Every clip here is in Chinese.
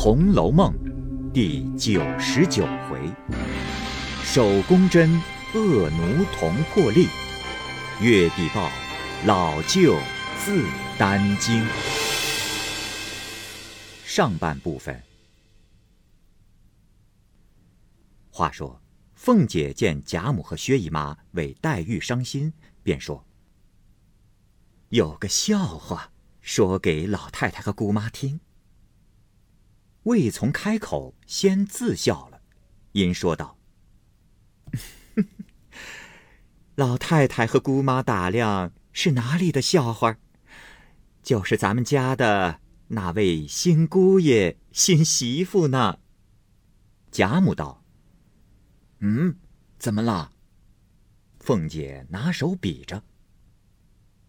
红楼梦》第九十九回：手工针恶奴同破例，月地报老舅自担惊。上半部分。话说，凤姐见贾母和薛姨妈为黛玉伤心，便说：“有个笑话，说给老太太和姑妈听。”未从开口，先自笑了，因说道：“老太太和姑妈打量是哪里的笑话？就是咱们家的那位新姑爷、新媳妇呢。”贾母道：“嗯，怎么了？”凤姐拿手比着，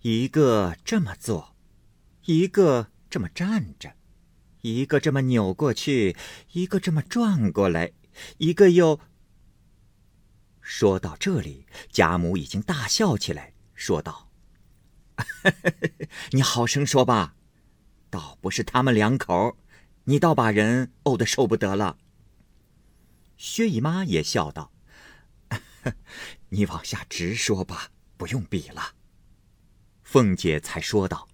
一个这么坐，一个这么站着。一个这么扭过去，一个这么转过来，一个又……说到这里，贾母已经大笑起来，说道：“ 你好生说吧，倒不是他们两口，你倒把人怄得受不得了。”薛姨妈也笑道：“ 你往下直说吧，不用比了。”凤姐才说道：“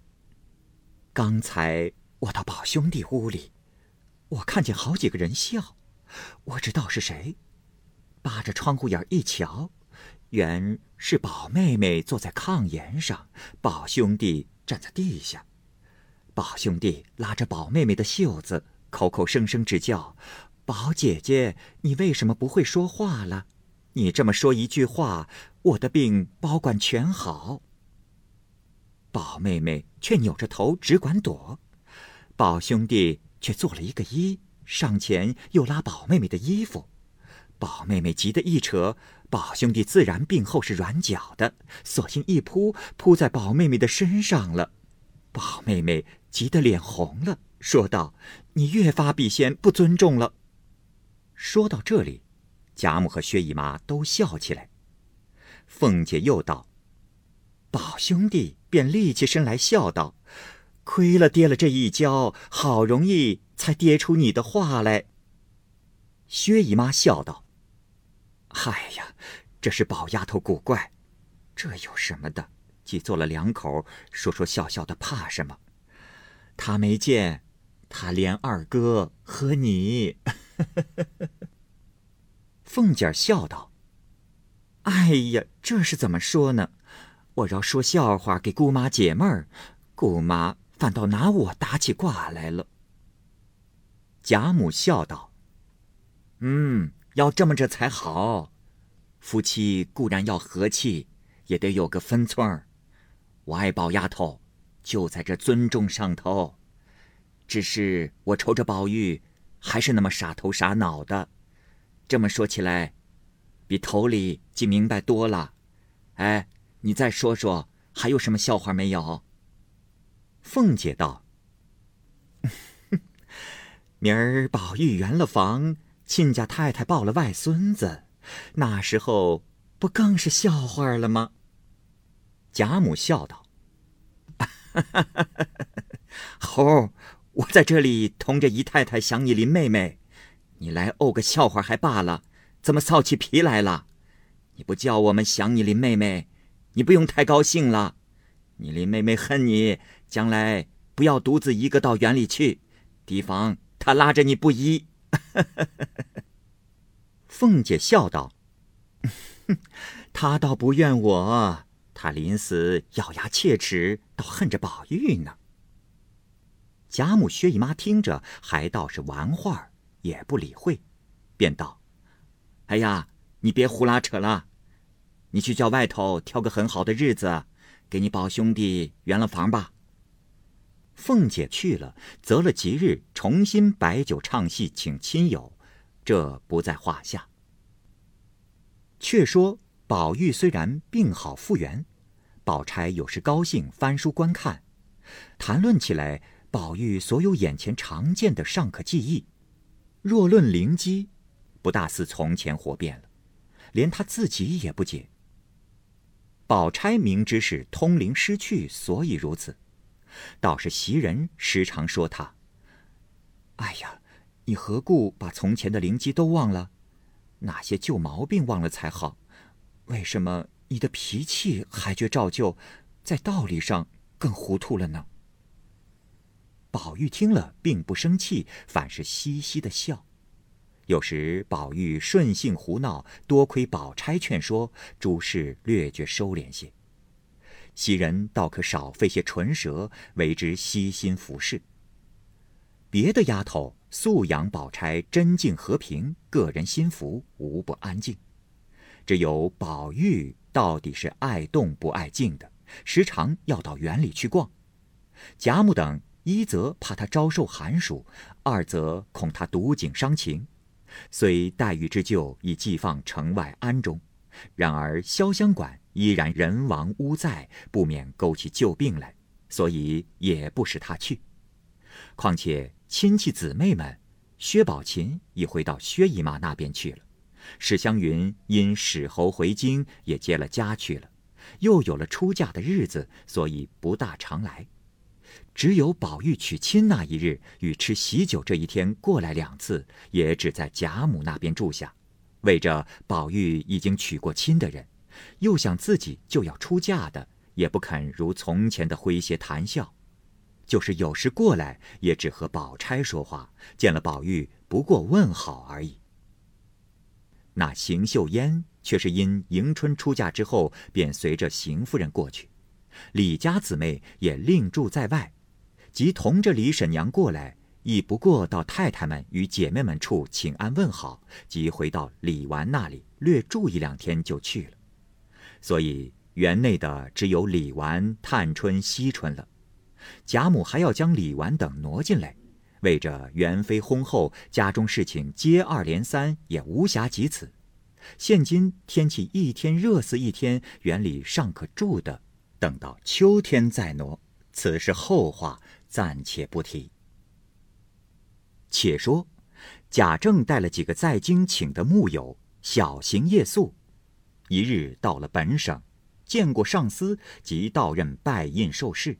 刚才。”我到宝兄弟屋里，我看见好几个人笑，我知道是谁。扒着窗户眼一瞧，原是宝妹妹坐在炕沿上，宝兄弟站在地下。宝兄弟拉着宝妹妹的袖子，口口声声直叫：“宝姐姐，你为什么不会说话了？你这么说一句话，我的病保管全好。”宝妹妹却扭着头只管躲。宝兄弟却做了一个揖，上前又拉宝妹妹的衣服，宝妹妹急得一扯，宝兄弟自然病后是软脚的，索性一扑扑在宝妹妹的身上了。宝妹妹急得脸红了，说道：“你越发比先不尊重了。”说到这里，贾母和薛姨妈都笑起来。凤姐又道：“宝兄弟便立起身来笑道。”亏了跌了这一跤，好容易才跌出你的话来。薛姨妈笑道：“嗨呀，这是宝丫头古怪，这有什么的？既做了两口，说说笑笑的，怕什么？他没见，他连二哥和你。”凤姐笑道：“哎呀，这是怎么说呢？我要说笑话给姑妈解闷儿，姑妈。”反倒拿我打起卦来了。贾母笑道：“嗯，要这么着才好。夫妻固然要和气，也得有个分寸儿。我爱宝丫头，就在这尊重上头。只是我瞅着宝玉，还是那么傻头傻脑的。这么说起来，比头里竟明白多了。哎，你再说说，还有什么笑话没有？”凤姐道：“明儿宝玉圆了房，亲家太太抱了外孙子，那时候不更是笑话了吗？”贾母笑道：“ 猴，我在这里同着姨太太想你林妹妹，你来怄个笑话还罢了，怎么臊起皮来了？你不叫我们想你林妹妹，你不用太高兴了。你林妹妹恨你。”将来不要独自一个到园里去，提防他拉着你不依。凤姐笑道：“ 他倒不怨我，他临死咬牙切齿，倒恨着宝玉呢。”贾母、薛姨妈听着，还倒是玩话，也不理会，便道：“哎呀，你别胡拉扯了，你去叫外头挑个很好的日子，给你宝兄弟圆了房吧。”凤姐去了，择了吉日，重新摆酒唱戏，请亲友，这不在话下。却说宝玉虽然病好复原，宝钗有时高兴翻书观看，谈论起来，宝玉所有眼前常见的尚可记忆，若论灵机，不大似从前活变了，连他自己也不解。宝钗明知是通灵失去，所以如此。倒是袭人时常说他：“哎呀，你何故把从前的灵机都忘了？哪些旧毛病忘了才好？为什么你的脾气还觉照旧，在道理上更糊涂了呢？”宝玉听了，并不生气，反是嘻嘻的笑。有时宝玉顺性胡闹，多亏宝钗劝说，诸事略觉收敛些。袭人倒可少费些唇舌，为之悉心服侍。别的丫头素养宝钗真静和平，个人心服，无不安静。只有宝玉到底是爱动不爱静的，时常要到园里去逛。贾母等一则怕他招受寒暑，二则恐他读景伤情。虽黛玉之旧已寄放城外庵中，然而潇湘馆依然人亡屋在，不免勾起旧病来，所以也不使他去。况且亲戚姊妹们，薛宝琴已回到薛姨妈那边去了，史湘云因史侯回京，也接了家去了，又有了出嫁的日子，所以不大常来。只有宝玉娶亲那一日与吃喜酒这一天过来两次，也只在贾母那边住下，为着宝玉已经娶过亲的人，又想自己就要出嫁的，也不肯如从前的诙谐谈笑，就是有时过来，也只和宝钗说话，见了宝玉不过问好而已。那邢岫烟却是因迎春出嫁之后，便随着邢夫人过去，李家姊妹也另住在外。即同着李婶娘过来，亦不过到太太们与姐妹们处请安问好，即回到李纨那里略住一两天就去了。所以园内的只有李纨、探春、惜春了。贾母还要将李纨等挪进来，为着元妃薨后，家中事情接二连三，也无暇及此。现今天气一天热似一天，园里尚可住的，等到秋天再挪，此事后话。暂且不提。且说，贾政带了几个在京请的幕友，小行夜宿。一日到了本省，见过上司，即到任拜印受事，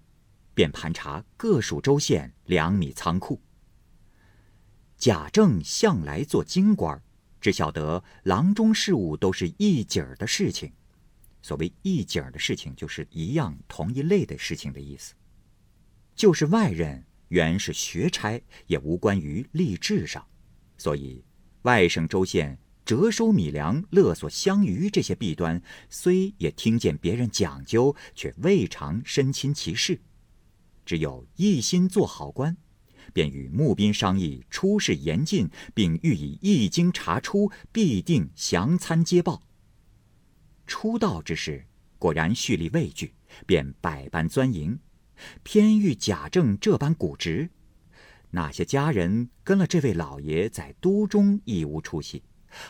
便盘查各属州县粮米仓库。贾政向来做京官，只晓得郎中事务都是一景儿的事情。所谓一景儿的事情，就是一样同一类的事情的意思。就是外人原是学差，也无关于吏治上，所以外省州县折收米粮、勒索乡鱼这些弊端，虽也听见别人讲究，却未尝身亲其事。只有一心做好官，便与募兵商议出事严禁，并欲以一经查出，必定详参接报。出道之时，果然蓄力畏惧，便百般钻营。偏遇贾政这般古直，那些家人跟了这位老爷在都中亦无出息，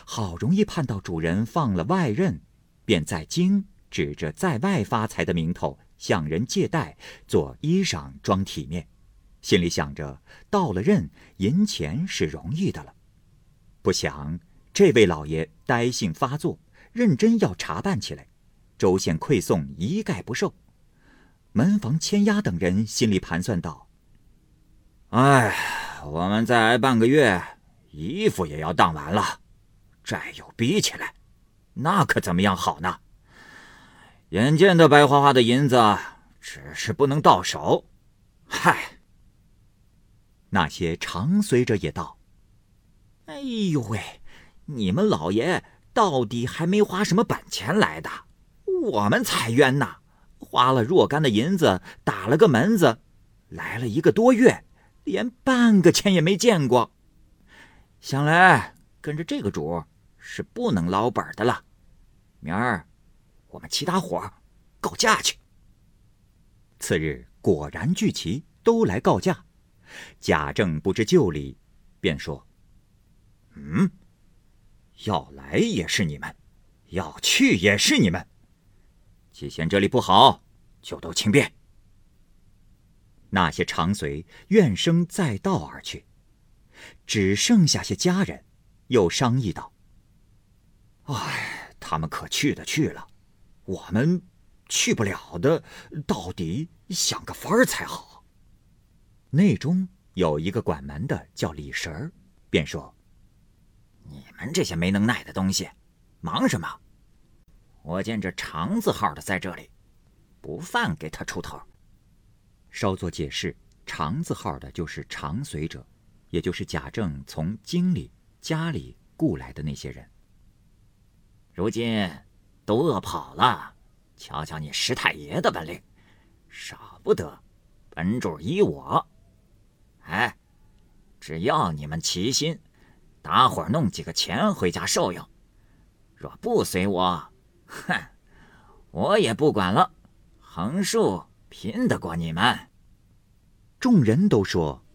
好容易盼到主人放了外任，便在京指着在外发财的名头向人借贷做衣裳装体面，心里想着到了任银钱是容易的了，不想这位老爷呆性发作，认真要查办起来，州县馈送一概不受。门房千丫等人心里盘算道：“哎，我们再挨半个月，衣服也要当完了，债又逼起来，那可怎么样好呢？眼见的白花花的银子，只是不能到手。嗨！”那些常随者也道：“哎呦喂，你们老爷到底还没花什么本钱来的，我们才冤呐！”花了若干的银子，打了个门子，来了一个多月，连半个钱也没见过。想来跟着这个主是不能捞本的了。明儿我们其他伙告假去。次日果然聚齐，都来告假。贾政不知旧里，便说：“嗯，要来也是你们，要去也是你们。”既嫌这里不好，就都请便。那些长随怨声载道而去，只剩下些家人，又商议道：“哎，他们可去的去了，我们去不了的，到底想个法儿才好。”内中有一个管门的叫李神儿，便说：“你们这些没能耐的东西，忙什么？我见这长字号的在这里，不犯给他出头。”稍作解释，长字号的就是长随者，也就是贾政从京里、家里雇来的那些人。如今都饿跑了，瞧瞧你石太爷的本领，少不得本主依我。哎，只要你们齐心，打伙弄几个钱回家受用。若不随我，哼，我也不管了。横竖拼得过你们。众人都说：“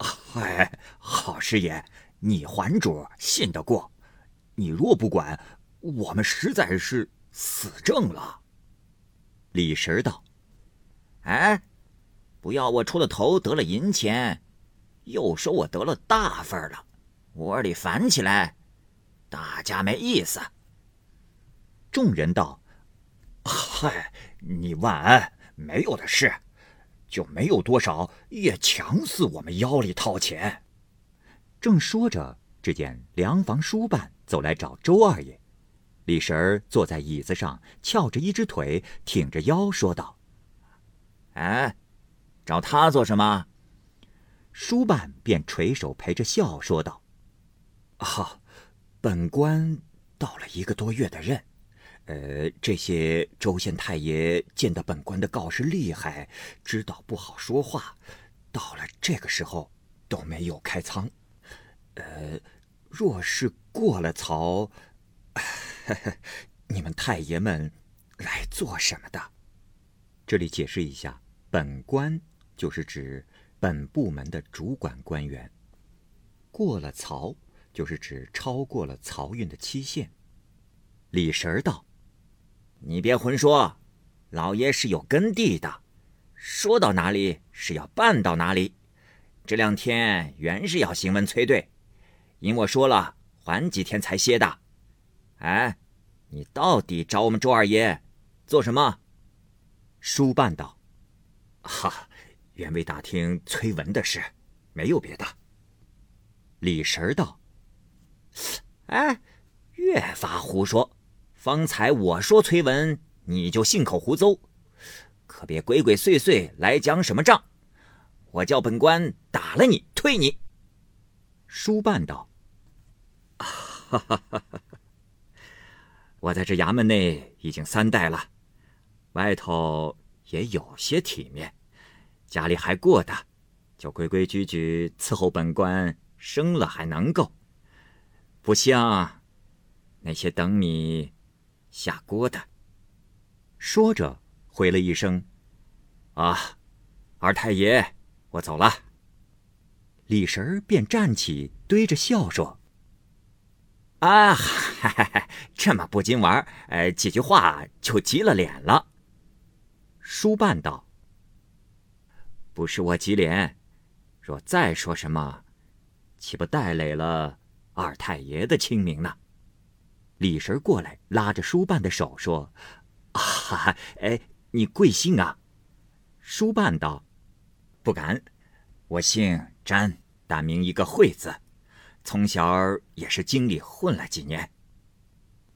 嗨，好师爷，你还主信得过。你若不管。”我们实在是死正了。李神道：“哎，不要我出了头得了银钱，又说我得了大份了，窝里烦起来，大家没意思。”众人道：“嗨，你万安没有的事，就没有多少，也强似我们腰里掏钱。”正说着，只见粮房书办走来找周二爷。李婶儿坐在椅子上，翘着一只腿，挺着腰，说道：“哎，找他做什么？”书办便垂手陪着笑，说道：“啊，本官到了一个多月的任，呃，这些州县太爷见得本官的告示厉害，知道不好说话，到了这个时候都没有开仓。呃，若是过了曹。”呵 呵你们太爷们来做什么的？这里解释一下，本官就是指本部门的主管官员。过了曹，就是指超过了漕运的期限。李神儿道：“你别混说，老爷是有根蒂的，说到哪里是要办到哪里。这两天原是要行文催兑，因我说了缓几天才歇的。”哎，你到底找我们周二爷做什么？书办道：“哈，原为打听崔文的事，没有别的。”李神道：“哎，越发胡说！方才我说崔文，你就信口胡诌，可别鬼鬼祟祟来讲什么账。我叫本官打了你，退你。”书办道：“哈哈哈哈。”我在这衙门内已经三代了，外头也有些体面，家里还过得，就规规矩矩伺候本官生了还能够，不像那些等米下锅的。说着回了一声：“啊，二太爷，我走了。”李神儿便站起，堆着笑说。啊，嗨嗨嗨，这么不经玩呃，几句话就急了脸了。书办道：“不是我急脸，若再说什么，岂不带累了二太爷的清明呢？”李神过来拉着书办的手说：“啊，哎，你贵姓啊？”书办道：“不敢，我姓詹，单名一个惠字。”从小也是京里混了几年。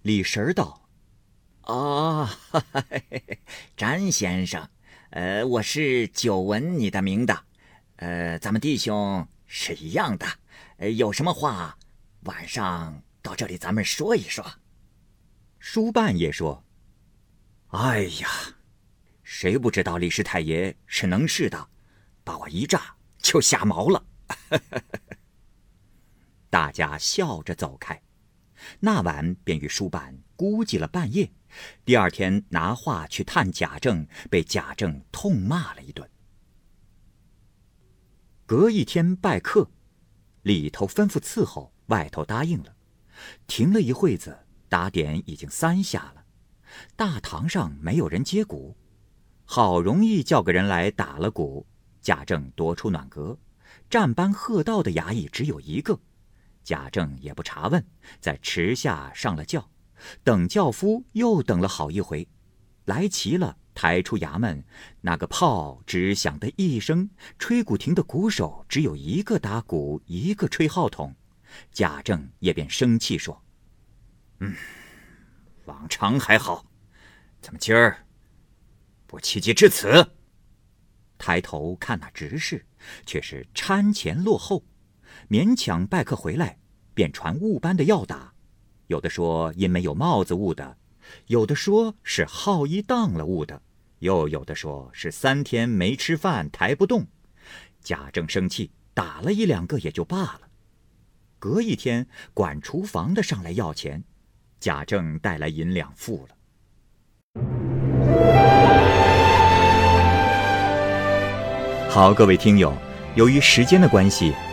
李神道：“啊哦，詹先生，呃，我是久闻你的名的，呃，咱们弟兄是一样的，呃，有什么话晚上到这里咱们说一说。”书办也说：“哎呀，谁不知道李师太爷是能事的，把我一炸就吓毛了。” 大家笑着走开，那晚便与书办估计了半夜。第二天拿话去探贾政，被贾政痛骂了一顿。隔一天拜客，里头吩咐伺候，外头答应了。停了一会子，打点已经三下了。大堂上没有人接鼓，好容易叫个人来打了鼓。贾政夺出暖阁，站班贺道的衙役只有一个。贾政也不查问，在池下上了轿，等轿夫又等了好一回，来齐了抬出衙门，那个炮只响的一声，吹鼓亭的鼓手只有一个打鼓，一个吹号筒。贾政也便生气说：“嗯，往常还好，怎么今儿不气急至此？”抬头看那执事，却是餐前落后，勉强拜客回来，便传误般的要打。有的说因没有帽子误的，有的说是号衣当了误的。又有的说是三天没吃饭抬不动，贾政生气，打了一两个也就罢了。隔一天，管厨房的上来要钱，贾政带来银两付了。好，各位听友，由于时间的关系，